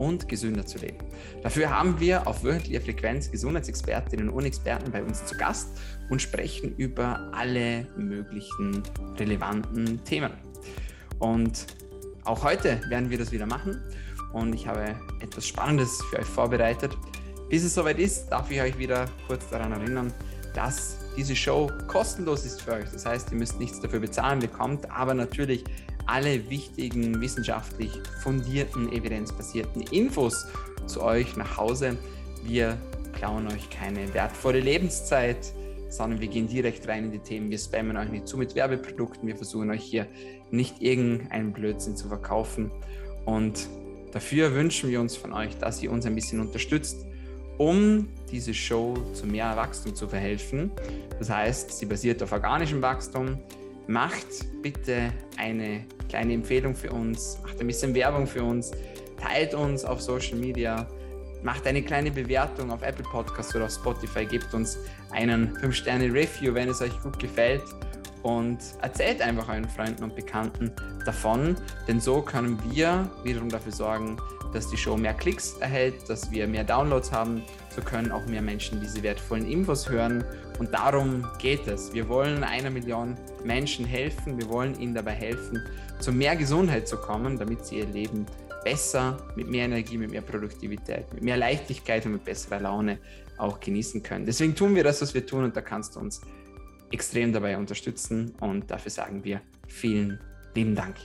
und gesünder zu leben. Dafür haben wir auf wöchentlicher Frequenz Gesundheitsexpertinnen und Experten bei uns zu Gast und sprechen über alle möglichen relevanten Themen. Und auch heute werden wir das wieder machen und ich habe etwas Spannendes für euch vorbereitet. Bis es soweit ist, darf ich euch wieder kurz daran erinnern, dass diese Show kostenlos ist für euch. Das heißt, ihr müsst nichts dafür bezahlen, bekommt aber natürlich alle wichtigen wissenschaftlich fundierten, evidenzbasierten Infos zu euch nach Hause. Wir klauen euch keine wertvolle Lebenszeit, sondern wir gehen direkt rein in die Themen. Wir spammen euch nicht zu mit Werbeprodukten. Wir versuchen euch hier nicht irgendeinen Blödsinn zu verkaufen. Und dafür wünschen wir uns von euch, dass ihr uns ein bisschen unterstützt, um diese Show zu mehr Wachstum zu verhelfen. Das heißt, sie basiert auf organischem Wachstum. Macht bitte eine kleine Empfehlung für uns, macht ein bisschen Werbung für uns, teilt uns auf Social Media, macht eine kleine Bewertung auf Apple Podcasts oder auf Spotify, gebt uns einen 5-Sterne-Review, wenn es euch gut gefällt und erzählt einfach euren Freunden und Bekannten davon, denn so können wir wiederum dafür sorgen, dass die Show mehr Klicks erhält, dass wir mehr Downloads haben, so können auch mehr Menschen diese wertvollen Infos hören und darum geht es. Wir wollen einer Million Menschen helfen, wir wollen ihnen dabei helfen, zu mehr Gesundheit zu kommen, damit sie ihr Leben besser, mit mehr Energie, mit mehr Produktivität, mit mehr Leichtigkeit und mit besserer Laune auch genießen können. Deswegen tun wir das, was wir tun und da kannst du uns extrem dabei unterstützen und dafür sagen wir vielen lieben Dank.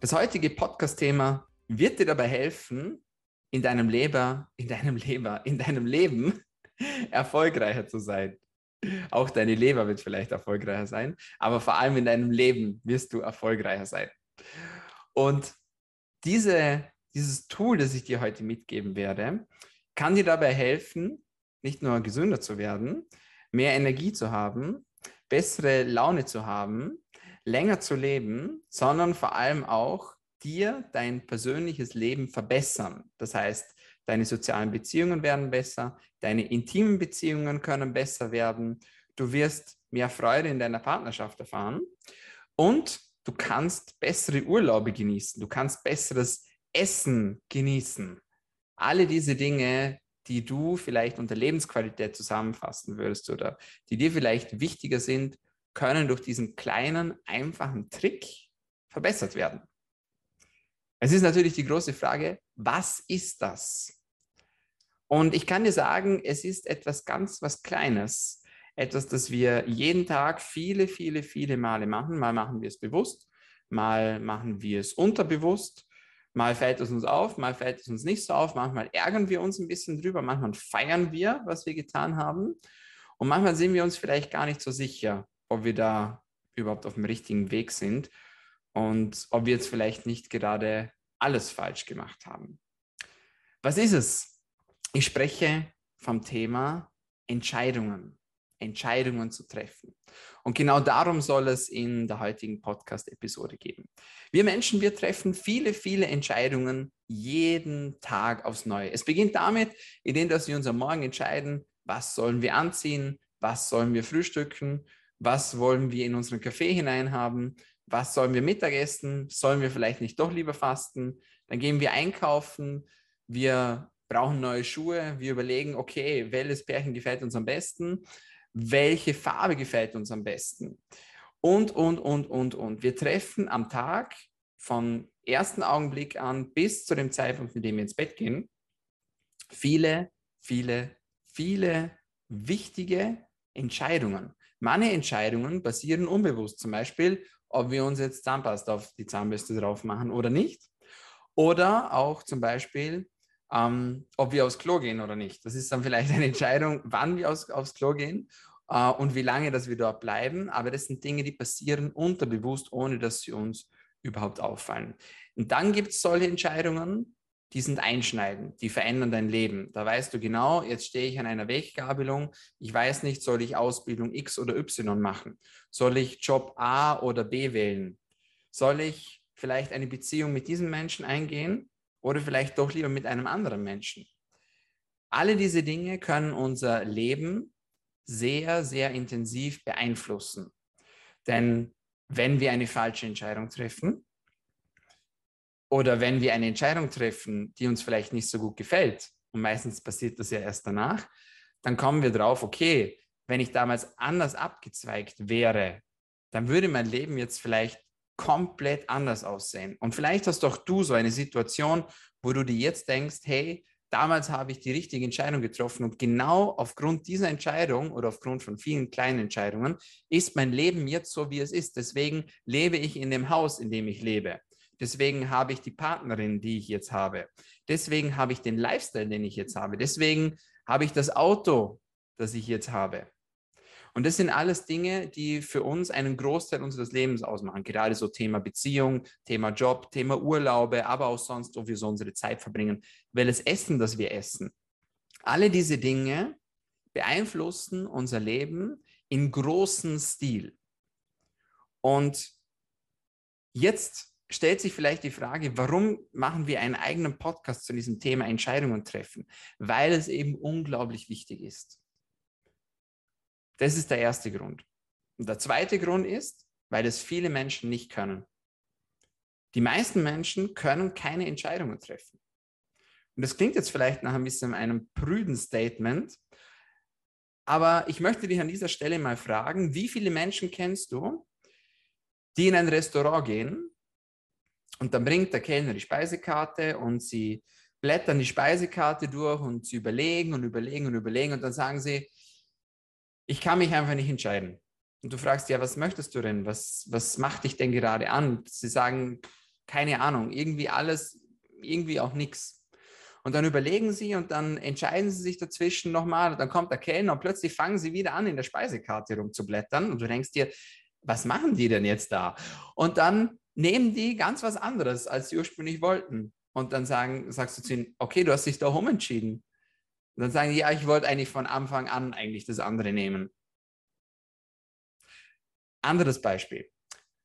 Das heutige Podcast-Thema wird dir dabei helfen, in deinem Leber, in deinem Leber, in deinem Leben erfolgreicher zu sein. Auch deine Leber wird vielleicht erfolgreicher sein, aber vor allem in deinem Leben wirst du erfolgreicher sein. Und diese, dieses Tool, das ich dir heute mitgeben werde, kann dir dabei helfen, nicht nur gesünder zu werden, mehr Energie zu haben, bessere Laune zu haben, länger zu leben, sondern vor allem auch dir dein persönliches Leben verbessern. Das heißt, deine sozialen Beziehungen werden besser, deine intimen Beziehungen können besser werden, du wirst mehr Freude in deiner Partnerschaft erfahren und du kannst bessere Urlaube genießen, du kannst besseres Essen genießen. Alle diese Dinge, die du vielleicht unter Lebensqualität zusammenfassen würdest oder die dir vielleicht wichtiger sind, können durch diesen kleinen, einfachen Trick verbessert werden. Es ist natürlich die große Frage, was ist das? Und ich kann dir sagen, es ist etwas ganz was Kleines, etwas, das wir jeden Tag viele, viele, viele Male machen. Mal machen wir es bewusst, mal machen wir es unterbewusst, mal fällt es uns auf, mal fällt es uns nicht so auf, manchmal ärgern wir uns ein bisschen drüber, manchmal feiern wir, was wir getan haben und manchmal sind wir uns vielleicht gar nicht so sicher, ob wir da überhaupt auf dem richtigen Weg sind und ob wir jetzt vielleicht nicht gerade alles falsch gemacht haben. Was ist es? Ich spreche vom Thema Entscheidungen, Entscheidungen zu treffen. Und genau darum soll es in der heutigen Podcast-Episode gehen. Wir Menschen, wir treffen viele, viele Entscheidungen jeden Tag aufs Neue. Es beginnt damit, indem dass wir uns am Morgen entscheiden, was sollen wir anziehen, was sollen wir frühstücken, was wollen wir in unseren Kaffee hineinhaben, was sollen wir Mittagessen? Sollen wir vielleicht nicht doch lieber fasten? Dann gehen wir einkaufen, wir brauchen neue Schuhe, wir überlegen, okay, welches Pärchen gefällt uns am besten, welche Farbe gefällt uns am besten und, und, und, und, und. Wir treffen am Tag vom ersten Augenblick an bis zu dem Zeitpunkt, in dem wir ins Bett gehen, viele, viele, viele wichtige Entscheidungen. Meine Entscheidungen basieren unbewusst. Zum Beispiel, ob wir uns jetzt Zahnpasta auf die Zahnbürste drauf machen oder nicht. Oder auch zum Beispiel, ähm, ob wir aufs Klo gehen oder nicht. Das ist dann vielleicht eine Entscheidung, wann wir aus, aufs Klo gehen äh, und wie lange, dass wir dort bleiben. Aber das sind Dinge, die passieren unterbewusst, ohne dass sie uns überhaupt auffallen. Und dann gibt es solche Entscheidungen, die sind einschneidend, die verändern dein Leben. Da weißt du genau, jetzt stehe ich an einer Weggabelung. Ich weiß nicht, soll ich Ausbildung X oder Y machen? Soll ich Job A oder B wählen? Soll ich vielleicht eine Beziehung mit diesem Menschen eingehen oder vielleicht doch lieber mit einem anderen Menschen? Alle diese Dinge können unser Leben sehr, sehr intensiv beeinflussen. Denn wenn wir eine falsche Entscheidung treffen, oder wenn wir eine Entscheidung treffen, die uns vielleicht nicht so gut gefällt, und meistens passiert das ja erst danach, dann kommen wir drauf, okay, wenn ich damals anders abgezweigt wäre, dann würde mein Leben jetzt vielleicht komplett anders aussehen. Und vielleicht hast doch du so eine Situation, wo du dir jetzt denkst, hey, damals habe ich die richtige Entscheidung getroffen und genau aufgrund dieser Entscheidung oder aufgrund von vielen kleinen Entscheidungen ist mein Leben jetzt so, wie es ist. Deswegen lebe ich in dem Haus, in dem ich lebe. Deswegen habe ich die Partnerin, die ich jetzt habe. Deswegen habe ich den Lifestyle, den ich jetzt habe. Deswegen habe ich das Auto, das ich jetzt habe. Und das sind alles Dinge, die für uns einen Großteil unseres Lebens ausmachen. Gerade so Thema Beziehung, Thema Job, Thema Urlaube, aber auch sonst, wo wir so unsere Zeit verbringen. Das Essen, das wir essen. Alle diese Dinge beeinflussen unser Leben in großem Stil. Und jetzt stellt sich vielleicht die Frage, warum machen wir einen eigenen Podcast zu diesem Thema Entscheidungen treffen? Weil es eben unglaublich wichtig ist. Das ist der erste Grund. Und der zweite Grund ist, weil es viele Menschen nicht können. Die meisten Menschen können keine Entscheidungen treffen. Und das klingt jetzt vielleicht nach ein bisschen einem prüden Statement, aber ich möchte dich an dieser Stelle mal fragen, wie viele Menschen kennst du, die in ein Restaurant gehen und dann bringt der Kellner die Speisekarte und sie blättern die Speisekarte durch und sie überlegen und überlegen und überlegen und dann sagen sie, ich kann mich einfach nicht entscheiden. Und du fragst, ja, was möchtest du denn? Was, was macht dich denn gerade an? Sie sagen, keine Ahnung, irgendwie alles, irgendwie auch nichts. Und dann überlegen sie und dann entscheiden sie sich dazwischen nochmal. Dann kommt der Kellner und plötzlich fangen sie wieder an, in der Speisekarte rumzublättern. Und du denkst dir, was machen die denn jetzt da? Und dann nehmen die ganz was anderes, als sie ursprünglich wollten. Und dann sagen, sagst du zu ihnen, okay, du hast dich doch umentschieden. Und dann sagen die, ja, ich wollte eigentlich von Anfang an eigentlich das andere nehmen. Anderes Beispiel.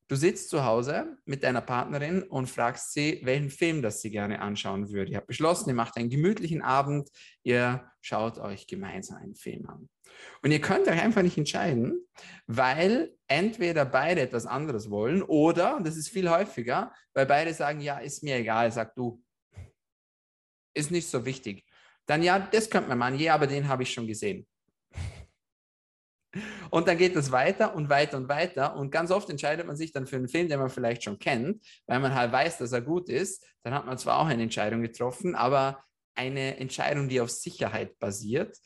Du sitzt zu Hause mit deiner Partnerin und fragst sie, welchen Film das sie gerne anschauen würde. Ihr habt beschlossen, ihr macht einen gemütlichen Abend, ihr schaut euch gemeinsam einen Film an. Und ihr könnt euch einfach nicht entscheiden, weil entweder beide etwas anderes wollen oder, das ist viel häufiger, weil beide sagen, ja, ist mir egal, sag du, ist nicht so wichtig. Dann ja, das könnte man machen, ja, aber den habe ich schon gesehen. Und dann geht es weiter und weiter und weiter. Und ganz oft entscheidet man sich dann für einen Film, den man vielleicht schon kennt, weil man halt weiß, dass er gut ist. Dann hat man zwar auch eine Entscheidung getroffen, aber eine Entscheidung, die auf Sicherheit basiert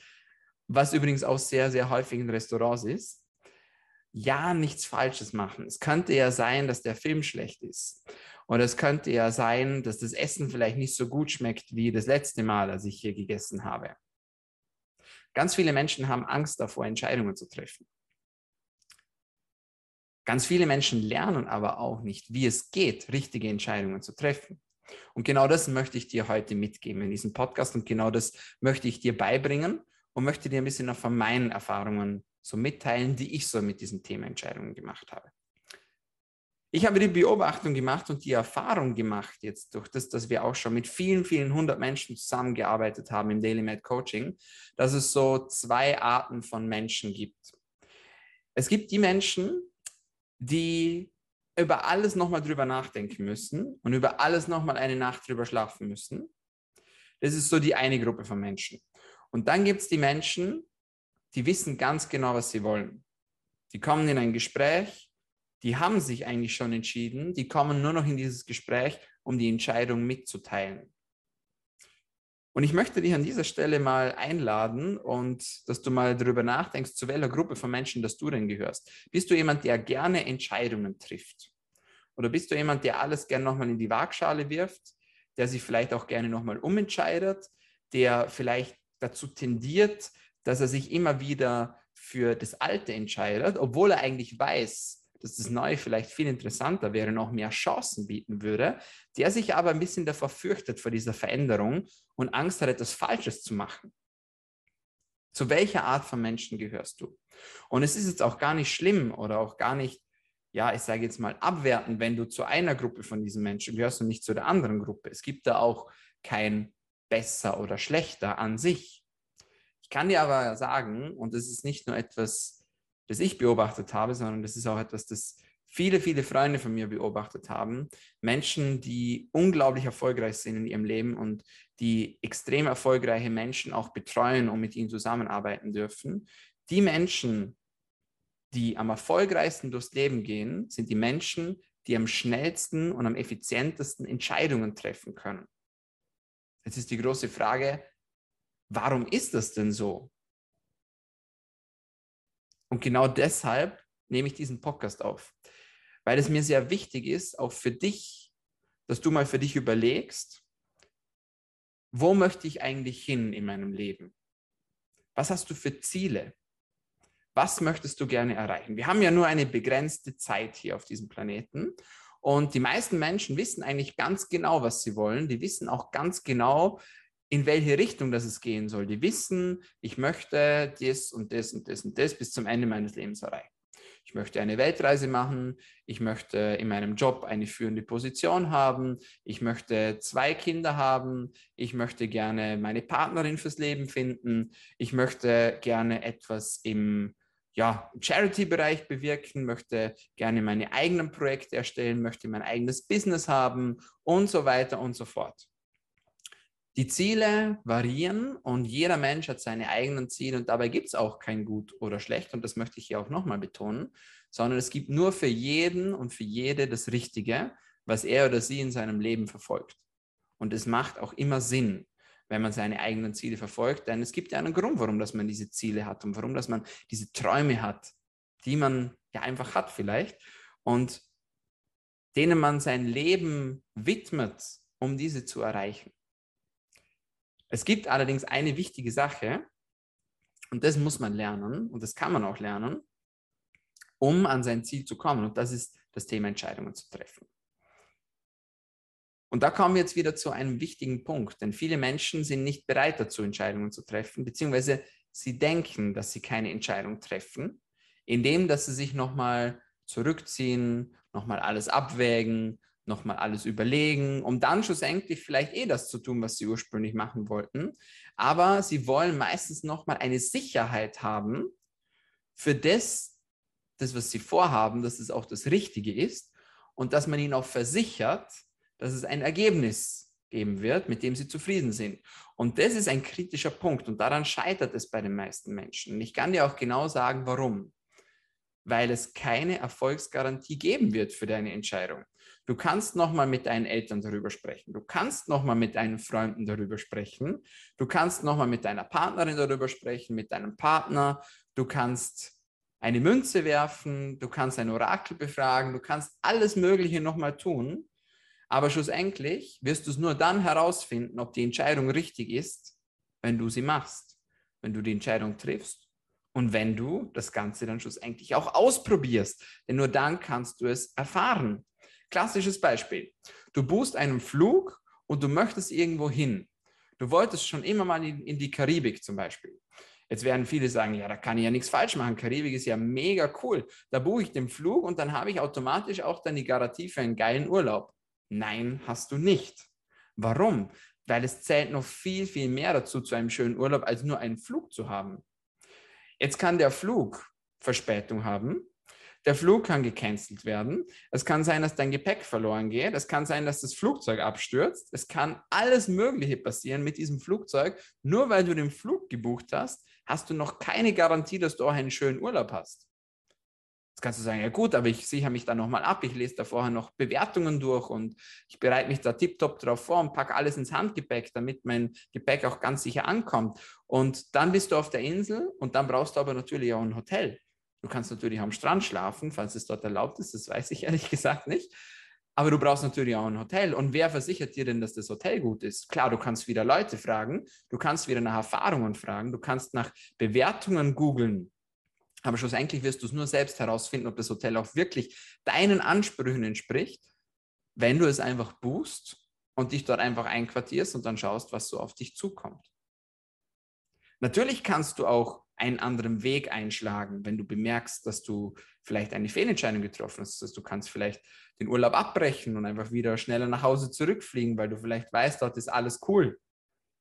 was übrigens auch sehr, sehr häufig in Restaurants ist, ja nichts Falsches machen. Es könnte ja sein, dass der Film schlecht ist. Oder es könnte ja sein, dass das Essen vielleicht nicht so gut schmeckt wie das letzte Mal, als ich hier gegessen habe. Ganz viele Menschen haben Angst davor, Entscheidungen zu treffen. Ganz viele Menschen lernen aber auch nicht, wie es geht, richtige Entscheidungen zu treffen. Und genau das möchte ich dir heute mitgeben in diesem Podcast und genau das möchte ich dir beibringen und möchte dir ein bisschen noch von meinen Erfahrungen so mitteilen, die ich so mit diesen Themenentscheidungen gemacht habe. Ich habe die Beobachtung gemacht und die Erfahrung gemacht, jetzt durch das, dass wir auch schon mit vielen, vielen hundert Menschen zusammengearbeitet haben im Daily Med Coaching, dass es so zwei Arten von Menschen gibt. Es gibt die Menschen, die über alles nochmal drüber nachdenken müssen und über alles nochmal eine Nacht drüber schlafen müssen. Das ist so die eine Gruppe von Menschen. Und dann gibt es die Menschen, die wissen ganz genau, was sie wollen. Die kommen in ein Gespräch, die haben sich eigentlich schon entschieden, die kommen nur noch in dieses Gespräch, um die Entscheidung mitzuteilen. Und ich möchte dich an dieser Stelle mal einladen und dass du mal darüber nachdenkst, zu welcher Gruppe von Menschen dass du denn gehörst. Bist du jemand, der gerne Entscheidungen trifft? Oder bist du jemand, der alles gerne nochmal in die Waagschale wirft, der sich vielleicht auch gerne nochmal umentscheidet, der vielleicht dazu tendiert, dass er sich immer wieder für das Alte entscheidet, obwohl er eigentlich weiß, dass das Neue vielleicht viel interessanter wäre, noch mehr Chancen bieten würde, der sich aber ein bisschen davor fürchtet vor dieser Veränderung und Angst hat, etwas Falsches zu machen. Zu welcher Art von Menschen gehörst du? Und es ist jetzt auch gar nicht schlimm oder auch gar nicht, ja, ich sage jetzt mal abwertend, wenn du zu einer Gruppe von diesen Menschen gehörst und nicht zu der anderen Gruppe. Es gibt da auch kein besser oder schlechter an sich. Ich kann dir aber sagen, und das ist nicht nur etwas, das ich beobachtet habe, sondern das ist auch etwas, das viele, viele Freunde von mir beobachtet haben. Menschen, die unglaublich erfolgreich sind in ihrem Leben und die extrem erfolgreiche Menschen auch betreuen und mit ihnen zusammenarbeiten dürfen. Die Menschen, die am erfolgreichsten durchs Leben gehen, sind die Menschen, die am schnellsten und am effizientesten Entscheidungen treffen können. Jetzt ist die große Frage, warum ist das denn so? Und genau deshalb nehme ich diesen Podcast auf, weil es mir sehr wichtig ist, auch für dich, dass du mal für dich überlegst, wo möchte ich eigentlich hin in meinem Leben? Was hast du für Ziele? Was möchtest du gerne erreichen? Wir haben ja nur eine begrenzte Zeit hier auf diesem Planeten und die meisten Menschen wissen eigentlich ganz genau, was sie wollen. Die wissen auch ganz genau, in welche Richtung das es gehen soll. Die wissen, ich möchte das und das und das und das bis zum Ende meines Lebens erreichen. Ich möchte eine Weltreise machen. Ich möchte in meinem Job eine führende Position haben. Ich möchte zwei Kinder haben. Ich möchte gerne meine Partnerin fürs Leben finden. Ich möchte gerne etwas im ja, Charity-Bereich bewirken, möchte gerne meine eigenen Projekte erstellen, möchte mein eigenes Business haben und so weiter und so fort. Die Ziele variieren und jeder Mensch hat seine eigenen Ziele und dabei gibt es auch kein Gut oder Schlecht und das möchte ich hier auch nochmal betonen, sondern es gibt nur für jeden und für jede das Richtige, was er oder sie in seinem Leben verfolgt. Und es macht auch immer Sinn, wenn man seine eigenen Ziele verfolgt. Denn es gibt ja einen Grund, warum dass man diese Ziele hat und warum dass man diese Träume hat, die man ja einfach hat vielleicht und denen man sein Leben widmet, um diese zu erreichen. Es gibt allerdings eine wichtige Sache und das muss man lernen und das kann man auch lernen, um an sein Ziel zu kommen und das ist das Thema Entscheidungen zu treffen. Und da kommen wir jetzt wieder zu einem wichtigen Punkt, denn viele Menschen sind nicht bereit dazu, Entscheidungen zu treffen, beziehungsweise sie denken, dass sie keine Entscheidung treffen, indem dass sie sich nochmal zurückziehen, nochmal alles abwägen, nochmal alles überlegen, um dann schlussendlich vielleicht eh das zu tun, was sie ursprünglich machen wollten. Aber sie wollen meistens nochmal eine Sicherheit haben für das, das, was sie vorhaben, dass es auch das Richtige ist und dass man ihnen auch versichert, dass es ein Ergebnis geben wird, mit dem sie zufrieden sind. Und das ist ein kritischer Punkt und daran scheitert es bei den meisten Menschen. Und ich kann dir auch genau sagen, warum. Weil es keine Erfolgsgarantie geben wird für deine Entscheidung. Du kannst nochmal mit deinen Eltern darüber sprechen. Du kannst nochmal mit deinen Freunden darüber sprechen. Du kannst nochmal mit deiner Partnerin darüber sprechen, mit deinem Partner. Du kannst eine Münze werfen. Du kannst ein Orakel befragen. Du kannst alles Mögliche nochmal tun. Aber schlussendlich wirst du es nur dann herausfinden, ob die Entscheidung richtig ist, wenn du sie machst, wenn du die Entscheidung triffst und wenn du das Ganze dann schlussendlich auch ausprobierst. Denn nur dann kannst du es erfahren. Klassisches Beispiel. Du buchst einen Flug und du möchtest irgendwo hin. Du wolltest schon immer mal in, in die Karibik zum Beispiel. Jetzt werden viele sagen, ja, da kann ich ja nichts falsch machen. Karibik ist ja mega cool. Da buche ich den Flug und dann habe ich automatisch auch dann die Garantie für einen geilen Urlaub. Nein, hast du nicht. Warum? Weil es zählt noch viel, viel mehr dazu zu einem schönen Urlaub, als nur einen Flug zu haben. Jetzt kann der Flug Verspätung haben. Der Flug kann gecancelt werden. Es kann sein, dass dein Gepäck verloren geht. Es kann sein, dass das Flugzeug abstürzt. Es kann alles Mögliche passieren mit diesem Flugzeug. Nur weil du den Flug gebucht hast, hast du noch keine Garantie, dass du auch einen schönen Urlaub hast. Jetzt kannst du sagen, ja gut, aber ich sichere mich da nochmal ab, ich lese da vorher noch Bewertungen durch und ich bereite mich da tiptop drauf vor und packe alles ins Handgepäck, damit mein Gepäck auch ganz sicher ankommt. Und dann bist du auf der Insel und dann brauchst du aber natürlich auch ein Hotel. Du kannst natürlich am Strand schlafen, falls es dort erlaubt ist, das weiß ich ehrlich gesagt nicht. Aber du brauchst natürlich auch ein Hotel. Und wer versichert dir denn, dass das Hotel gut ist? Klar, du kannst wieder Leute fragen, du kannst wieder nach Erfahrungen fragen, du kannst nach Bewertungen googeln Aber schlussendlich wirst du es nur selbst herausfinden, ob das Hotel auch wirklich deinen Ansprüchen entspricht, wenn du es einfach buchst und dich dort einfach einquartierst und dann schaust, was so auf dich zukommt. Natürlich kannst du auch einen anderen Weg einschlagen, wenn du bemerkst, dass du vielleicht eine Fehlentscheidung getroffen hast. Dass du kannst vielleicht den Urlaub abbrechen und einfach wieder schneller nach Hause zurückfliegen, weil du vielleicht weißt, dort ist alles cool.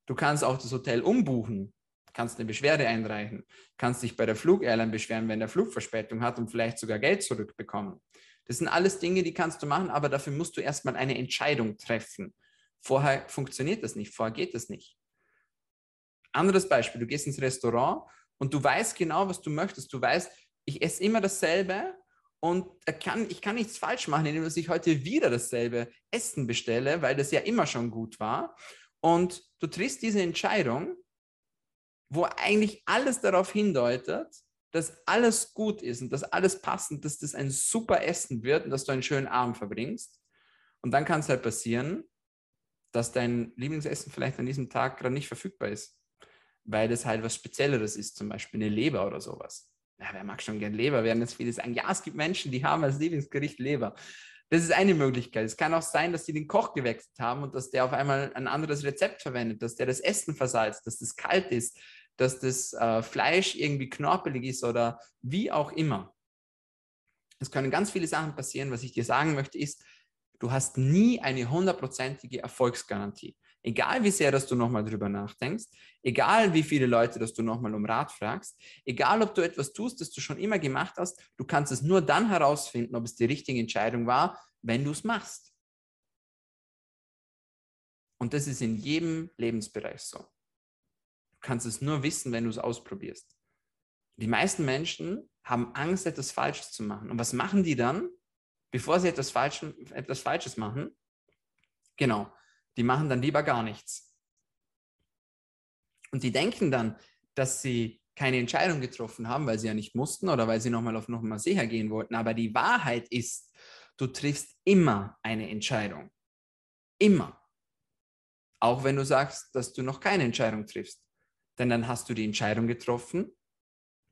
Du kannst auch das Hotel umbuchen, kannst eine Beschwerde einreichen, kannst dich bei der Flugairline beschweren, wenn der Flug Verspätung hat und vielleicht sogar Geld zurückbekommen. Das sind alles Dinge, die kannst du machen, aber dafür musst du erstmal eine Entscheidung treffen. Vorher funktioniert das nicht, vorher geht das nicht. Anderes Beispiel, du gehst ins Restaurant und du weißt genau, was du möchtest. Du weißt, ich esse immer dasselbe und kann, ich kann nichts falsch machen, indem ich heute wieder dasselbe Essen bestelle, weil das ja immer schon gut war. Und du triffst diese Entscheidung, wo eigentlich alles darauf hindeutet, dass alles gut ist und dass alles passend, dass das ein super Essen wird und dass du einen schönen Abend verbringst. Und dann kann es halt passieren, dass dein Lieblingsessen vielleicht an diesem Tag gerade nicht verfügbar ist weil das halt was Spezielleres ist, zum Beispiel eine Leber oder sowas. Ja, wer mag schon gern Leber? Werden jetzt viele sagen, ja, es gibt Menschen, die haben als Lieblingsgericht Leber. Das ist eine Möglichkeit. Es kann auch sein, dass die den Koch gewechselt haben und dass der auf einmal ein anderes Rezept verwendet, dass der das Essen versalzt, dass das kalt ist, dass das äh, Fleisch irgendwie knorpelig ist oder wie auch immer. Es können ganz viele Sachen passieren. Was ich dir sagen möchte, ist, du hast nie eine hundertprozentige Erfolgsgarantie. Egal wie sehr, dass du nochmal drüber nachdenkst, egal wie viele Leute, dass du nochmal um Rat fragst, egal ob du etwas tust, das du schon immer gemacht hast, du kannst es nur dann herausfinden, ob es die richtige Entscheidung war, wenn du es machst. Und das ist in jedem Lebensbereich so. Du kannst es nur wissen, wenn du es ausprobierst. Die meisten Menschen haben Angst, etwas Falsches zu machen. Und was machen die dann, bevor sie etwas, Falsches, etwas Falsches machen? Genau, die machen dann lieber gar nichts. Und die denken dann, dass sie keine Entscheidung getroffen haben, weil sie ja nicht mussten oder weil sie nochmal auf nochmal sicher gehen wollten. Aber die Wahrheit ist, du triffst immer eine Entscheidung. Immer. Auch wenn du sagst, dass du noch keine Entscheidung triffst. Denn dann hast du die Entscheidung getroffen,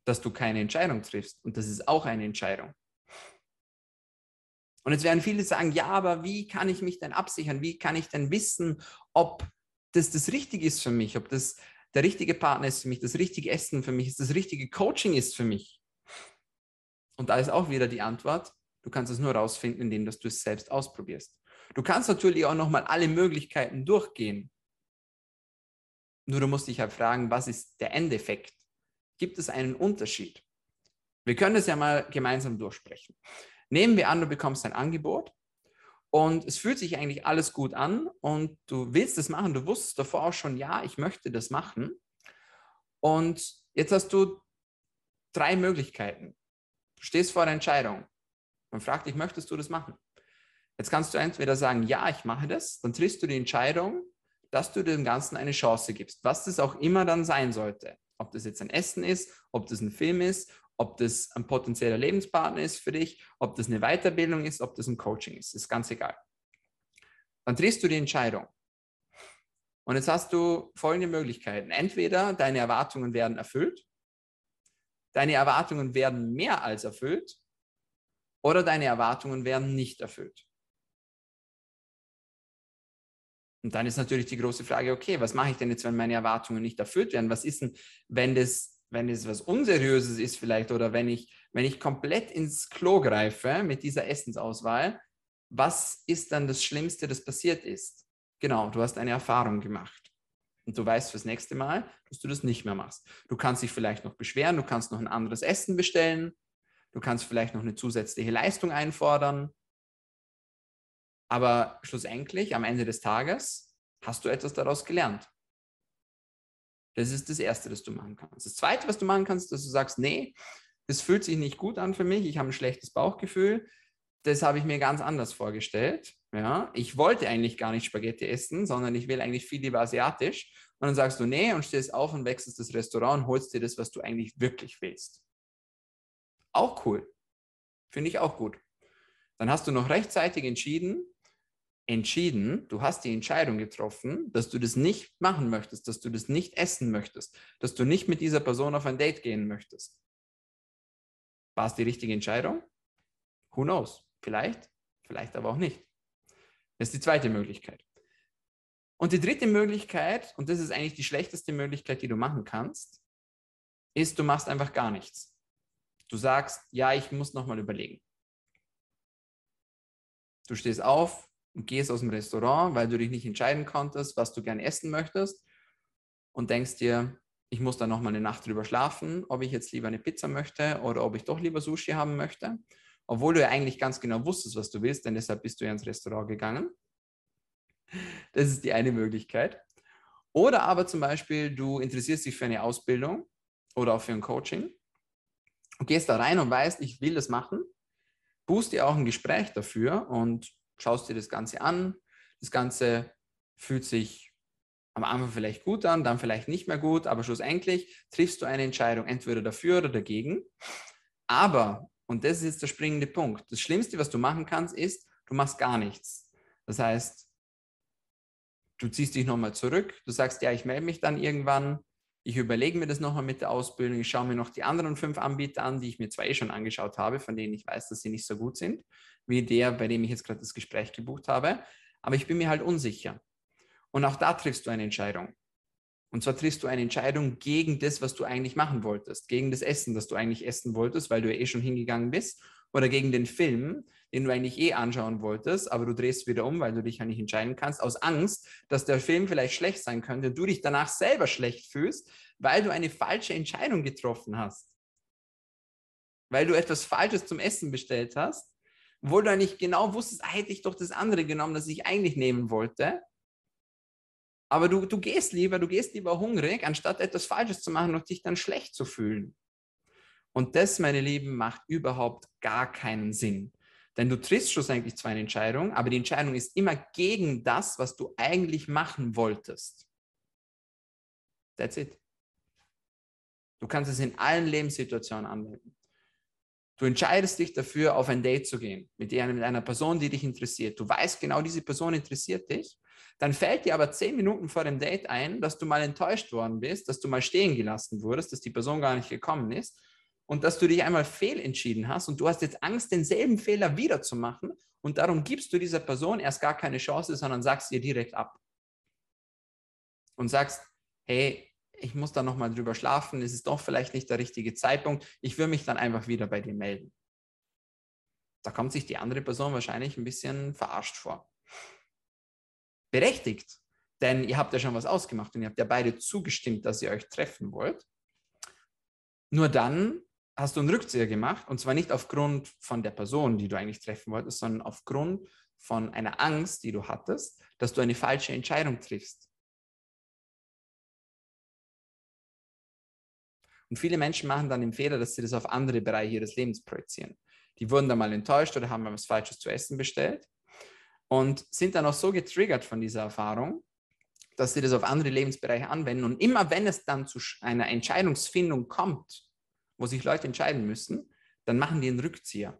dass du keine Entscheidung triffst. Und das ist auch eine Entscheidung. Und jetzt werden viele sagen, ja, aber wie kann ich mich denn absichern? Wie kann ich denn wissen, ob das das Richtige ist für mich, ob das der richtige Partner ist für mich, das richtige Essen für mich, das richtige Coaching ist für mich? Und da ist auch wieder die Antwort, du kannst es nur herausfinden, indem dass du es selbst ausprobierst. Du kannst natürlich auch nochmal alle Möglichkeiten durchgehen. Nur du musst dich halt fragen, was ist der Endeffekt? Gibt es einen Unterschied? Wir können es ja mal gemeinsam durchsprechen. Nehmen wir an, du bekommst ein Angebot und es fühlt sich eigentlich alles gut an und du willst es machen. Du wusstest davor auch schon, ja, ich möchte das machen. Und jetzt hast du drei Möglichkeiten. Du stehst vor der Entscheidung. Man fragt dich, möchtest du das machen? Jetzt kannst du entweder sagen, ja, ich mache das, dann triffst du die Entscheidung, dass du dem Ganzen eine Chance gibst, was das auch immer dann sein sollte. Ob das jetzt ein Essen ist, ob das ein Film ist, ob das ein potenzieller Lebenspartner ist für dich, ob das eine Weiterbildung ist, ob das ein Coaching ist, ist ganz egal. Dann triffst du die Entscheidung. Und jetzt hast du folgende Möglichkeiten. Entweder deine Erwartungen werden erfüllt, deine Erwartungen werden mehr als erfüllt oder deine Erwartungen werden nicht erfüllt. Und dann ist natürlich die große Frage, okay, was mache ich denn jetzt, wenn meine Erwartungen nicht erfüllt werden? Was ist denn, wenn das wenn es was Unseriöses ist vielleicht oder wenn ich, wenn ich komplett ins Klo greife mit dieser Essensauswahl, was ist dann das Schlimmste, das passiert ist? Genau, du hast eine Erfahrung gemacht. Und du weißt fürs nächste Mal, dass du das nicht mehr machst. Du kannst dich vielleicht noch beschweren, du kannst noch ein anderes Essen bestellen, du kannst vielleicht noch eine zusätzliche Leistung einfordern. Aber schlussendlich, am Ende des Tages, hast du etwas daraus gelernt. Das ist das Erste, das du machen kannst. Das Zweite, was du machen kannst, dass du sagst, nee, das fühlt sich nicht gut an für mich, ich habe ein schlechtes Bauchgefühl, das habe ich mir ganz anders vorgestellt. Ja, ich wollte eigentlich gar nicht Spaghetti essen, sondern ich will eigentlich viel lieber asiatisch. Und dann sagst du, nee, und stehst auf und wechselst das Restaurant und holst dir das, was du eigentlich wirklich willst. Auch cool. Finde ich auch gut. Dann hast du noch rechtzeitig entschieden, entschieden, du hast die Entscheidung getroffen, dass du das nicht machen möchtest, dass du das nicht essen möchtest, dass du nicht mit dieser Person auf ein Date gehen möchtest. War es die richtige Entscheidung? Who knows? Vielleicht, vielleicht aber auch nicht. Das ist die zweite Möglichkeit. Und die dritte Möglichkeit, und das ist eigentlich die schlechteste Möglichkeit, die du machen kannst, ist, du machst einfach gar nichts. Du sagst, ja, ich muss nochmal überlegen. Du stehst auf und gehst aus dem Restaurant, weil du dich nicht entscheiden konntest, was du gern essen möchtest und denkst dir, ich muss da nochmal eine Nacht drüber schlafen, ob ich jetzt lieber eine Pizza möchte oder ob ich doch lieber Sushi haben möchte, obwohl du ja eigentlich ganz genau wusstest, was du willst, denn deshalb bist du ja ins Restaurant gegangen. Das ist die eine Möglichkeit. Oder aber zum Beispiel, du interessierst dich für eine Ausbildung oder auch für ein Coaching und gehst da rein und weißt, ich will das machen, buchst dir auch ein Gespräch dafür und schaust dir das Ganze an. Das Ganze fühlt sich am Anfang vielleicht gut an, dann vielleicht nicht mehr gut, aber schlussendlich triffst du eine Entscheidung entweder dafür oder dagegen. Aber, und das ist jetzt der springende Punkt, das Schlimmste, was du machen kannst, ist, du machst gar nichts. Das heißt, du ziehst dich nochmal zurück, du sagst, ja, ich melde mich dann irgendwann, ich überlege mir das nochmal mit der Ausbildung, ich schaue mir noch die anderen fünf Anbieter an, die ich mir zwar eh schon angeschaut habe, von denen ich weiß, dass sie nicht so gut sind, wie der, bei dem ich jetzt gerade das Gespräch gebucht habe, aber ich bin mir halt unsicher. Und auch da triffst du eine Entscheidung. Und zwar triffst du eine Entscheidung gegen das, was du eigentlich machen wolltest, gegen das Essen, das du eigentlich essen wolltest, weil du ja eh schon hingegangen bist, oder gegen den Film, den du eigentlich eh anschauen wolltest, aber du drehst wieder um, weil du dich ja nicht entscheiden kannst, aus Angst, dass der Film vielleicht schlecht sein könnte und du dich danach selber schlecht fühlst, weil du eine falsche Entscheidung getroffen hast. Weil du etwas Falsches zum Essen bestellt hast, obwohl du eigentlich genau wusstest, ah, hätte ich doch das andere genommen, das ich eigentlich nehmen wollte. Aber du, du gehst lieber, du gehst lieber hungrig, anstatt etwas Falsches zu machen und dich dann schlecht zu fühlen. Und das, meine Lieben, macht überhaupt gar keinen Sinn. Denn du triffst schlussendlich zwar eine Entscheidung, aber die Entscheidung ist immer gegen das, was du eigentlich machen wolltest. That's it. Du kannst es in allen Lebenssituationen anwenden. Du entscheidest dich dafür, auf ein Date zu gehen mit, einer, Person, die dich interessiert. Du weißt genau, diese Person interessiert dich. Dann fällt dir aber zehn Minuten vor dem Date ein, dass du mal enttäuscht worden bist, dass du mal stehen gelassen wurdest, dass die Person gar nicht gekommen ist und dass du dich einmal fehlentschieden hast und du hast jetzt Angst, denselben Fehler wieder zu machen und darum gibst du dieser Person erst gar keine Chance, sondern sagst ihr direkt ab. Und sagst, hey, ich muss da nochmal drüber schlafen, es ist doch vielleicht nicht der richtige Zeitpunkt, ich würde mich dann einfach wieder bei dir melden. Da kommt sich die andere Person wahrscheinlich ein bisschen verarscht vor. Berechtigt, denn ihr habt ja schon was ausgemacht und ihr habt ja beide zugestimmt, dass ihr euch treffen wollt. Nur dann hast du einen Rückzieher gemacht und zwar nicht aufgrund von der Person, die du eigentlich treffen wolltest, sondern aufgrund von einer Angst, die du hattest, dass du eine falsche Entscheidung triffst. Und viele Menschen machen dann den Fehler, dass sie das auf andere Bereiche ihres Lebens projizieren. Die wurden dann mal enttäuscht oder haben was Falsches zu essen bestellt und sind dann auch so getriggert von dieser Erfahrung, dass sie das auf andere Lebensbereiche anwenden. Und immer wenn es dann zu einer Entscheidungsfindung kommt, wo sich Leute entscheiden müssen, dann machen die einen Rückzieher.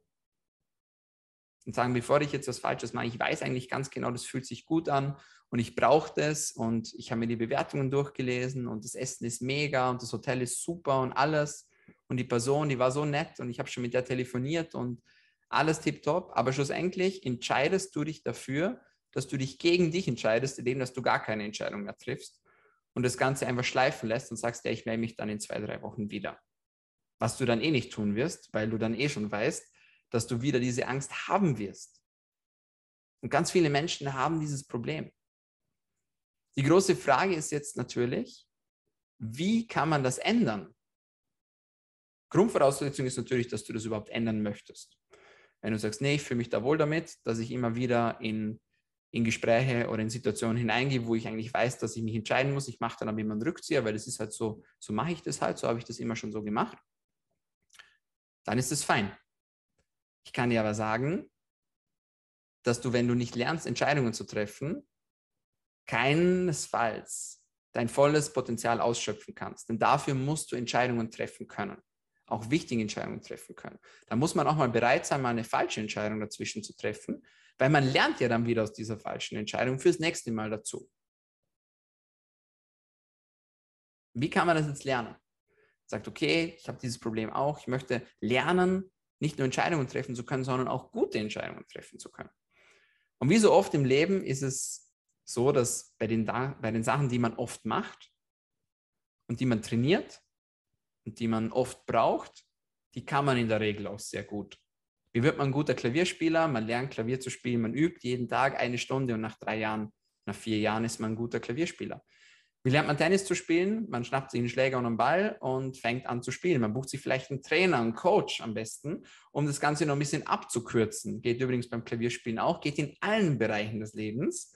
Und sagen, bevor ich jetzt was Falsches mache, ich weiß eigentlich ganz genau, das fühlt sich gut an und ich brauche das und ich habe mir die Bewertungen durchgelesen und das Essen ist mega und das Hotel ist super und alles. Und die Person, die war so nett und ich habe schon mit der telefoniert und alles tipptopp, aber schlussendlich entscheidest du dich dafür, dass du dich gegen dich entscheidest, indem dass du gar keine Entscheidung mehr triffst und das Ganze einfach schleifen lässt und sagst, ja, ich melde mich dann in zwei, drei Wochen wieder. Was du dann eh nicht tun wirst, weil du dann eh schon weißt, dass du wieder diese Angst haben wirst. Und ganz viele Menschen haben dieses Problem. Die große Frage ist jetzt natürlich, wie kann man das ändern? Grundvoraussetzung ist natürlich, dass du das überhaupt ändern möchtest. Wenn du sagst, nee, ich fühle mich da wohl damit, dass ich immer wieder in, in Gespräche oder in Situationen hineingehe, wo ich eigentlich weiß, dass ich mich entscheiden muss, ich mache dann aber immer einen Rückzieher, weil das ist halt so, so mache ich das halt, so habe ich das immer schon so gemacht, dann ist es fein. Ich kann dir aber sagen, dass du, wenn du nicht lernst, Entscheidungen zu treffen, keinesfalls dein volles Potenzial ausschöpfen kannst. Denn dafür musst du Entscheidungen treffen können. Auch wichtige Entscheidungen treffen können. Da muss man auch mal bereit sein, mal eine falsche Entscheidung dazwischen zu treffen, weil man lernt ja dann wieder aus dieser falschen Entscheidung fürs nächste Mal dazu. Wie kann man das jetzt lernen? Sagt, okay, ich habe dieses Problem auch, ich möchte lernen, nicht nur Entscheidungen treffen zu können, sondern auch gute Entscheidungen treffen zu können. Und wie so oft im Leben ist es so, dass bei den, bei den Sachen, die man oft macht und die man trainiert und die man oft braucht, die kann man in der Regel auch sehr gut. Wie wird man ein guter Klavierspieler? Man lernt Klavier zu spielen, man übt jeden Tag eine Stunde und nach drei Jahren, nach vier Jahren ist man ein guter Klavierspieler. Wie lernt man Tennis zu spielen? Man schnappt sich einen Schläger und einen Ball und fängt an zu spielen. Man bucht sich vielleicht einen Trainer, einen Coach am besten, um das Ganze noch ein bisschen abzukürzen. Geht übrigens beim Klavierspielen auch, geht in allen Bereichen des Lebens.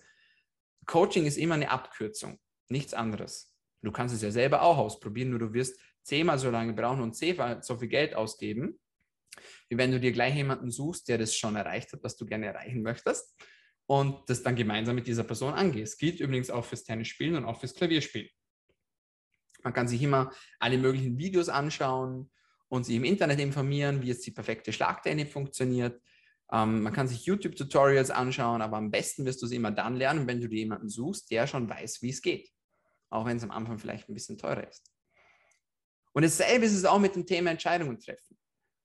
Coaching ist immer eine Abkürzung, nichts anderes. Du kannst es ja selber auch ausprobieren, nur du wirst zehnmal so lange brauchen und zehnmal so viel Geld ausgeben, wie wenn du dir gleich jemanden suchst, der das schon erreicht hat, was du gerne erreichen möchtest und das dann gemeinsam mit dieser Person angehst. Gilt übrigens auch fürs Tennisspielen und auch fürs Klavierspielen. Man kann sich immer alle möglichen Videos anschauen und sich im Internet informieren, wie jetzt die perfekte Schlagtechnik funktioniert. Ähm, man kann sich YouTube-Tutorials anschauen, aber am besten wirst du es immer dann lernen, wenn du dir jemanden suchst, der schon weiß, wie es geht. Auch wenn es am Anfang vielleicht ein bisschen teurer ist. Und dasselbe ist es auch mit dem Thema Entscheidungen treffen.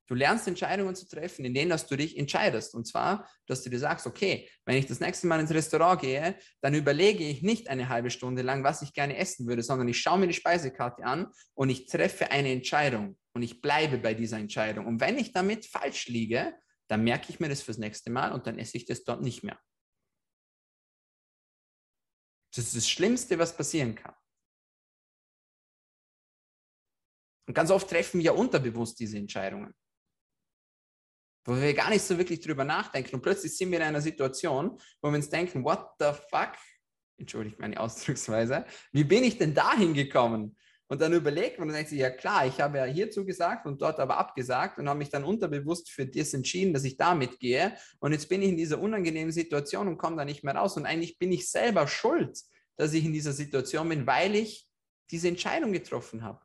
Du lernst Entscheidungen zu treffen, indem dass du dich entscheidest. Und zwar, dass du dir sagst, okay, wenn ich das nächste Mal ins Restaurant gehe, dann überlege ich nicht eine halbe Stunde lang, was ich gerne essen würde, sondern ich schaue mir die Speisekarte an und ich treffe eine Entscheidung und ich bleibe bei dieser Entscheidung. Und wenn ich damit falsch liege, dann merke ich mir das fürs nächste Mal und dann esse ich das dort nicht mehr. Das ist das Schlimmste, was passieren kann. Und ganz oft treffen wir unterbewusst diese Entscheidungen wo wir gar nicht so wirklich drüber nachdenken. Und plötzlich sind wir in einer Situation, wo wir uns denken, what the fuck? Entschuldigt meine Ausdrucksweise. Wie bin ich denn dahin gekommen? Und dann überlegt man und denkt sich, ja klar, ich habe ja hierzu gesagt und dort aber abgesagt und habe mich dann unterbewusst für das entschieden, dass ich da mitgehe. Und jetzt bin ich in dieser unangenehmen Situation und komme da nicht mehr raus. Und eigentlich bin ich selber schuld, dass ich in dieser Situation bin, weil ich diese Entscheidung getroffen habe.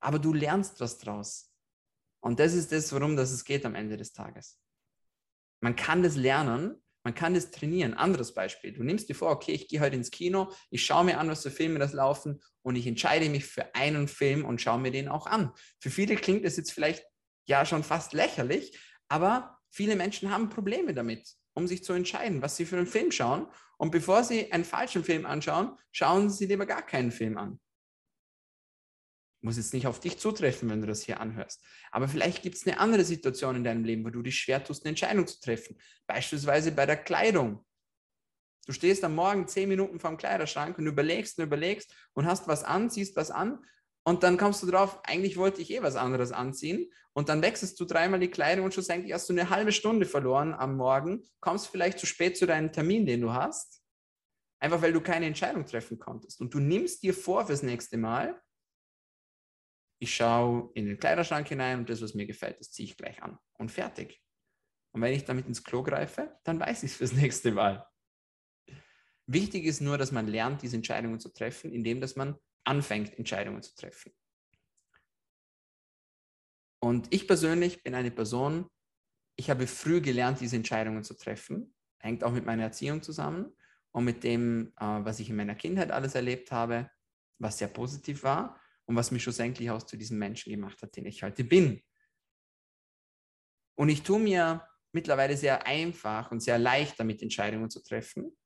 Aber du lernst was draus. Und das ist das, worum das es geht am Ende des Tages. Man kann das lernen, man kann das trainieren. Anderes Beispiel. Du nimmst dir vor, okay, ich gehe heute ins Kino, ich schaue mir an, was für Filme das laufen und ich entscheide mich für einen Film und schaue mir den auch an. Für viele klingt das jetzt vielleicht ja schon fast lächerlich, aber viele Menschen haben Probleme damit, um sich zu entscheiden, was sie für einen Film schauen. Und bevor sie einen falschen Film anschauen, schauen sie lieber gar keinen Film an. Muss jetzt nicht auf dich zutreffen, wenn du das hier anhörst. Aber vielleicht gibt es eine andere Situation in deinem Leben, wo du dich schwer tust, eine Entscheidung zu treffen. Beispielsweise bei der Kleidung. Du stehst am Morgen zehn Minuten vorm Kleiderschrank und überlegst und überlegst und hast was an, ziehst was an und dann kommst du drauf, eigentlich wollte ich eh was anderes anziehen und dann wechselst du dreimal die Kleidung und schlussendlich hast du eine halbe Stunde verloren am Morgen, kommst vielleicht zu spät zu deinem Termin, den du hast, einfach weil du keine Entscheidung treffen konntest. Und du nimmst dir vor fürs nächste Mal, ich schaue in den Kleiderschrank hinein und das, was mir gefällt, das ziehe ich gleich an und fertig. Und wenn ich damit ins Klo greife, dann weiß ich es fürs nächste Mal. Wichtig ist nur, dass man lernt, diese Entscheidungen zu treffen, indem dass man anfängt, Entscheidungen zu treffen. Und ich persönlich bin eine Person, ich habe früh gelernt, diese Entscheidungen zu treffen. Hängt auch mit meiner Erziehung zusammen und mit dem, äh, was ich in meiner Kindheit alles erlebt habe, was sehr positiv war und was mich schlussendlich auch zu diesem Menschen gemacht hat, den ich heute bin. Und ich tue mir mittlerweile sehr einfach und sehr leicht damit, Entscheidungen zu treffen.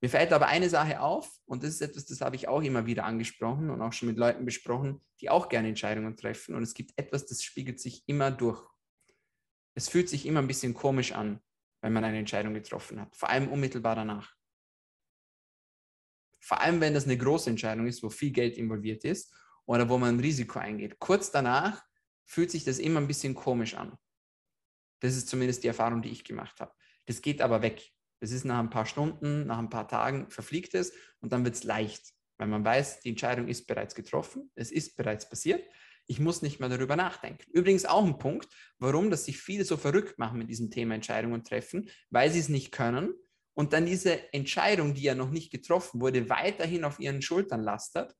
Mir fällt aber eine Sache auf, und das ist etwas, das habe ich auch immer wieder angesprochen und auch schon mit Leuten besprochen, die auch gerne Entscheidungen treffen. Und es gibt etwas, das spiegelt sich immer durch. Es fühlt sich immer ein bisschen komisch an, wenn man eine Entscheidung getroffen hat, vor allem unmittelbar danach. Vor allem, wenn das eine große Entscheidung ist, wo viel Geld involviert ist oder wo man ein Risiko eingeht. Kurz danach fühlt sich das immer ein bisschen komisch an. Das ist zumindest die Erfahrung, die ich gemacht habe. Das geht aber weg. Das ist nach ein paar Stunden, nach ein paar Tagen verfliegt es und dann wird es leicht, weil man weiß, die Entscheidung ist bereits getroffen, es ist bereits passiert. Ich muss nicht mehr darüber nachdenken. Übrigens auch ein Punkt, warum dass sich viele so verrückt machen mit diesem Thema Entscheidungen treffen, weil sie es nicht können und dann diese Entscheidung, die ja noch nicht getroffen wurde, weiterhin auf ihren Schultern lastet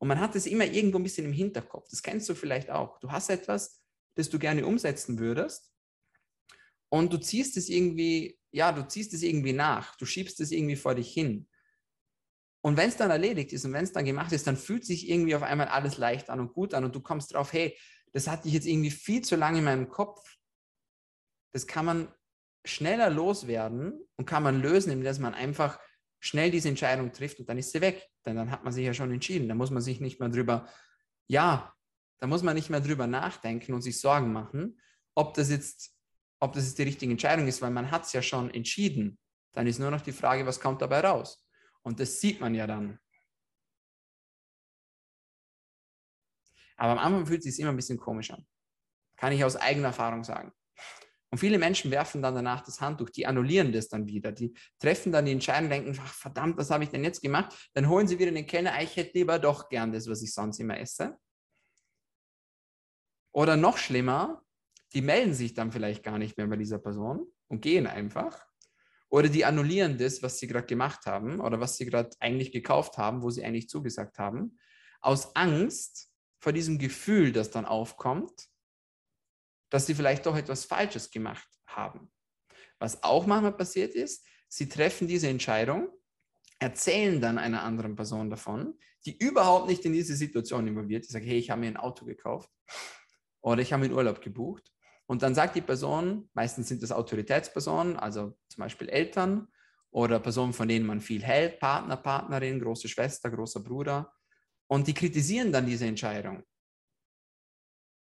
und man hat es immer irgendwo ein bisschen im Hinterkopf. Das kennst du vielleicht auch. Du hast etwas, das du gerne umsetzen würdest und du ziehst es irgendwie, ja, du ziehst es irgendwie nach. Du schiebst es irgendwie vor dich hin. Und wenn es dann erledigt ist und wenn es dann gemacht ist, dann fühlt sich irgendwie auf einmal alles leicht an und gut an und du kommst drauf, hey, das hatte ich jetzt irgendwie viel zu lange in meinem Kopf. Das kann man schneller loswerden und kann man lösen, indem man einfach schnell diese Entscheidung trifft und dann ist sie weg. Denn dann hat man sich ja schon entschieden. Da muss man sich nicht mehr drüber, ja, da muss man nicht mehr drüber nachdenken und sich Sorgen machen, ob das jetzt, ob das jetzt die richtige Entscheidung ist, weil man hat es ja schon entschieden. Dann ist nur noch die Frage, was kommt dabei raus? Und das sieht man ja dann. Aber am Anfang fühlt es sich immer ein bisschen komisch an. Kann ich aus eigener Erfahrung sagen. Und viele Menschen werfen dann danach das Handtuch, die annullieren das dann wieder. Die treffen dann die Entscheidung, denken, ach verdammt, was habe ich denn jetzt gemacht? Dann holen sie wieder den Kellner, ah, ich hätte lieber doch gern das, was ich sonst immer esse. Oder noch schlimmer, die melden sich dann vielleicht gar nicht mehr bei dieser Person und gehen einfach. Oder die annullieren das, was sie gerade gemacht haben oder was sie gerade eigentlich gekauft haben, wo sie eigentlich zugesagt haben, aus Angst vor diesem Gefühl, das dann aufkommt, dass sie vielleicht doch etwas Falsches gemacht haben. Was auch manchmal passiert ist, sie treffen diese Entscheidung, erzählen dann einer anderen Person davon, die überhaupt nicht in diese Situation involviert. Die sagt, hey, ich habe mir ein Auto gekauft oder ich habe mir einen Urlaub gebucht und dann sagt die Person, meistens sind das Autoritätspersonen, also zum Beispiel Eltern oder Personen, von denen man viel hält, Partner, Partnerin, große Schwester, großer Bruder. Und die kritisieren dann diese Entscheidung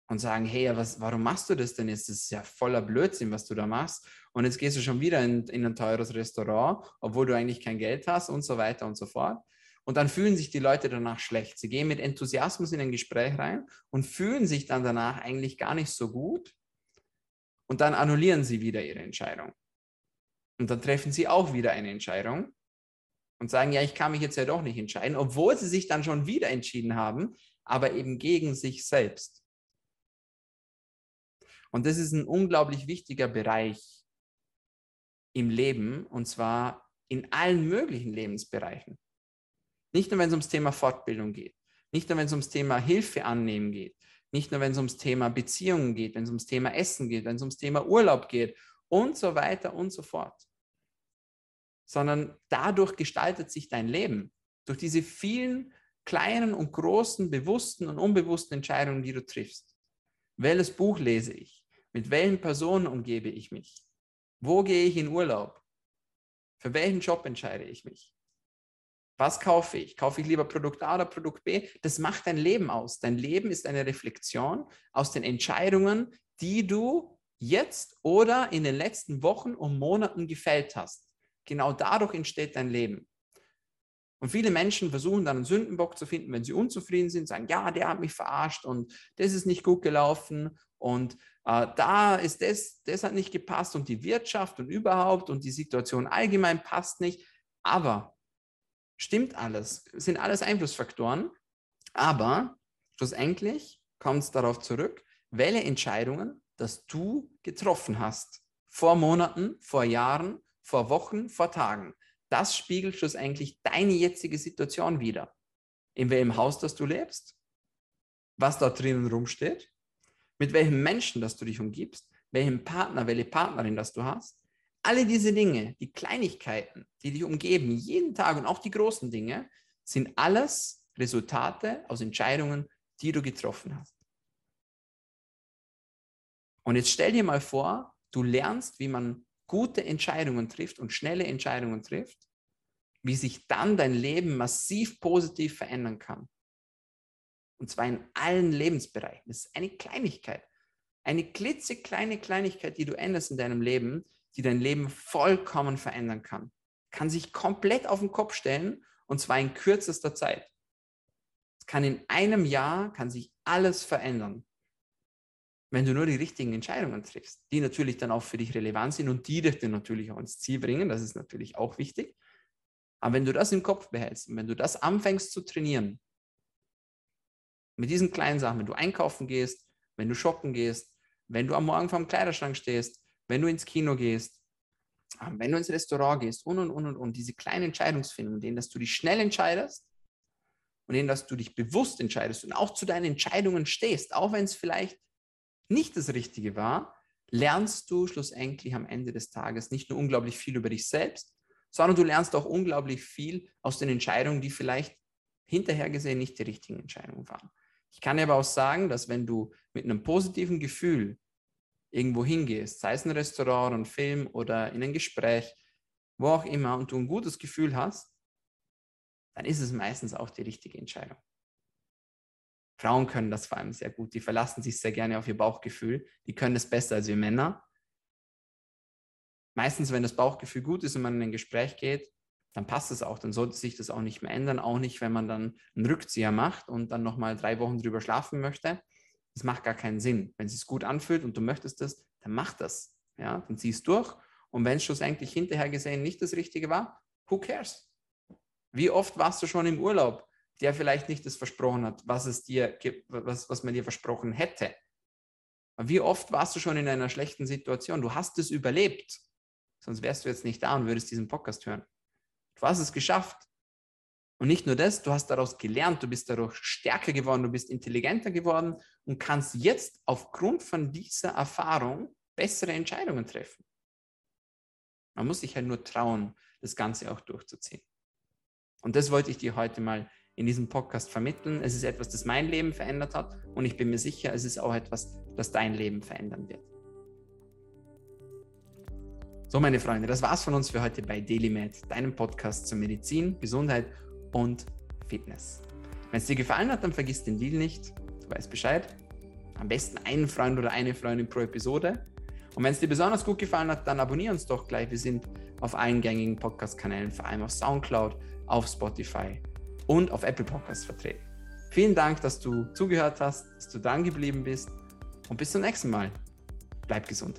und sagen, hey, was, warum machst du das denn jetzt? Das ist ja voller Blödsinn, was du da machst. Und jetzt gehst du schon wieder in, in ein teures Restaurant, obwohl du eigentlich kein Geld hast und so weiter und so fort. Und dann fühlen sich die Leute danach schlecht. Sie gehen mit Enthusiasmus in ein Gespräch rein und fühlen sich dann danach eigentlich gar nicht so gut und dann annullieren sie wieder ihre Entscheidung. Und dann treffen sie auch wieder eine Entscheidung und sagen, ja, ich kann mich jetzt ja doch nicht entscheiden, obwohl sie sich dann schon wieder entschieden haben, aber eben gegen sich selbst. Und das ist ein unglaublich wichtiger Bereich im Leben und zwar in allen möglichen Lebensbereichen. Nicht nur, wenn es ums Thema Fortbildung geht, nicht nur, wenn es ums Thema Hilfe annehmen geht, nicht nur, wenn es ums Thema Beziehungen geht, wenn es ums Thema Essen geht, wenn es ums Thema Urlaub geht und so weiter und so fort. Sondern dadurch gestaltet sich dein Leben. Durch diese vielen kleinen und großen, bewussten und unbewussten Entscheidungen, die du triffst. Welches Buch lese ich? Mit welchen Personen umgebe ich mich? Wo gehe ich in Urlaub? Für welchen Job entscheide ich mich? Was kaufe ich? Kaufe ich lieber Produkt A oder Produkt B? Das macht dein Leben aus. Dein Leben ist eine Reflexion aus den Entscheidungen, die du jetzt oder in den letzten Wochen und Monaten gefällt hast. Genau dadurch entsteht dein Leben. Und viele Menschen versuchen dann einen Sündenbock zu finden, wenn sie unzufrieden sind, sagen, ja, der hat mich verarscht und das ist nicht gut gelaufen und äh, da ist das, das hat nicht gepasst und die Wirtschaft und überhaupt und die Situation allgemein passt nicht. Aber Stimmt alles, sind alles Einflussfaktoren, aber schlussendlich kommt es darauf zurück, welche Entscheidungen, dass du getroffen hast. Vor Monaten, vor Jahren, vor Wochen, vor Tagen. Das spiegelt schlussendlich deine jetzige Situation wider. In welchem Haus, das du lebst, was dort drinnen rumsteht, mit welchen Menschen, dass du dich umgibst, welchem Partner, welche Partnerin, das du hast, alle diese Dinge, die Kleinigkeiten, die dich umgeben, jeden Tag und auch die großen Dinge, sind alles Resultate aus Entscheidungen, die du getroffen hast. Und jetzt stell dir mal vor, du lernst, wie man gute Entscheidungen trifft und schnelle Entscheidungen trifft, wie sich dann dein Leben massiv positiv verändern kann. Und zwar in allen Lebensbereichen. Das ist eine Kleinigkeit. Eine klitzekleine Kleinigkeit, die du änderst in deinem Leben, die dein Leben vollkommen verändern kann. Kann sich komplett auf den Kopf stellen und zwar in kürzester Zeit. Es kann in einem Jahr, kann sich alles verändern, wenn du nur die richtigen Entscheidungen triffst, die natürlich dann auch für dich relevant sind und die dich dann natürlich auch ins Ziel bringen. Das ist natürlich auch wichtig. Aber wenn du das im Kopf behältst und wenn du das anfängst zu trainieren, mit diesen kleinen Sachen, wenn du einkaufen gehst, wenn du shoppen gehst, wenn du am Morgen vorm Kleiderschrank stehst, wenn du ins Kino gehst, ähm, wenn du ins Restaurant gehst und, und, und, und, und diese kleinen Entscheidungsfindungen, denen, dass du dich schnell entscheidest und denen, dass du dich bewusst entscheidest und auch zu deinen Entscheidungen stehst, auch wenn es vielleicht nicht das Richtige war, lernst du schlussendlich am Ende des Tages nicht nur unglaublich viel über dich selbst, sondern du lernst auch unglaublich viel aus den Entscheidungen, die vielleicht hinterher gesehen nicht die richtigen Entscheidungen waren. Ich kann dir aber auch sagen, dass wenn du mit einem positiven Gefühl irgendwo hingehst, sei es ein Restaurant, ein Film oder in ein Gespräch, wo auch immer, und du ein gutes Gefühl hast, dann ist es meistens auch die richtige Entscheidung. Frauen können das vor allem sehr gut. Die verlassen sich sehr gerne auf ihr Bauchgefühl. Die können es besser als wir Männer. Meistens, wenn das Bauchgefühl gut ist und man in ein Gespräch geht, dann passt es auch. Dann sollte sich das auch nicht mehr ändern. Auch nicht, wenn man dann einen Rückzieher macht und dann nochmal drei Wochen drüber schlafen möchte. Das macht gar keinen Sinn. Wenn es sich gut anfühlt und du möchtest das, dann mach das. Ja, dann zieh es durch. Und wenn es schlussendlich hinterher gesehen nicht das Richtige war, who cares? Wie oft warst du schon im Urlaub, der vielleicht nicht das versprochen hat, was es dir was, was man dir versprochen hätte? Wie oft warst du schon in einer schlechten Situation? Du hast es überlebt. Sonst wärst du jetzt nicht da und würdest diesen Podcast hören. Du hast es geschafft. Und nicht nur das, du hast daraus gelernt, du bist dadurch stärker geworden, du bist intelligenter geworden und kannst jetzt aufgrund von dieser Erfahrung bessere Entscheidungen treffen. Man muss sich halt nur trauen, das Ganze auch durchzuziehen. Und das wollte ich dir heute mal in diesem Podcast vermitteln. Es ist etwas, das mein Leben verändert hat und ich bin mir sicher, es ist auch etwas, das dein Leben verändern wird. So, meine Freunde, das war's von uns für heute bei DailyMed, deinem Podcast zur Medizin, Gesundheit und Fitness. Wenn es dir gefallen hat, dann vergiss den Deal nicht. Du weißt Bescheid. Am besten einen Freund oder eine Freundin pro Episode. Und wenn es dir besonders gut gefallen hat, dann abonniere uns doch gleich. Wir sind auf allen gängigen Podcast-Kanälen, vor allem auf Soundcloud, auf Spotify und auf Apple Podcasts vertreten. Vielen Dank, dass du zugehört hast, dass du dran geblieben bist und bis zum nächsten Mal. Bleib gesund.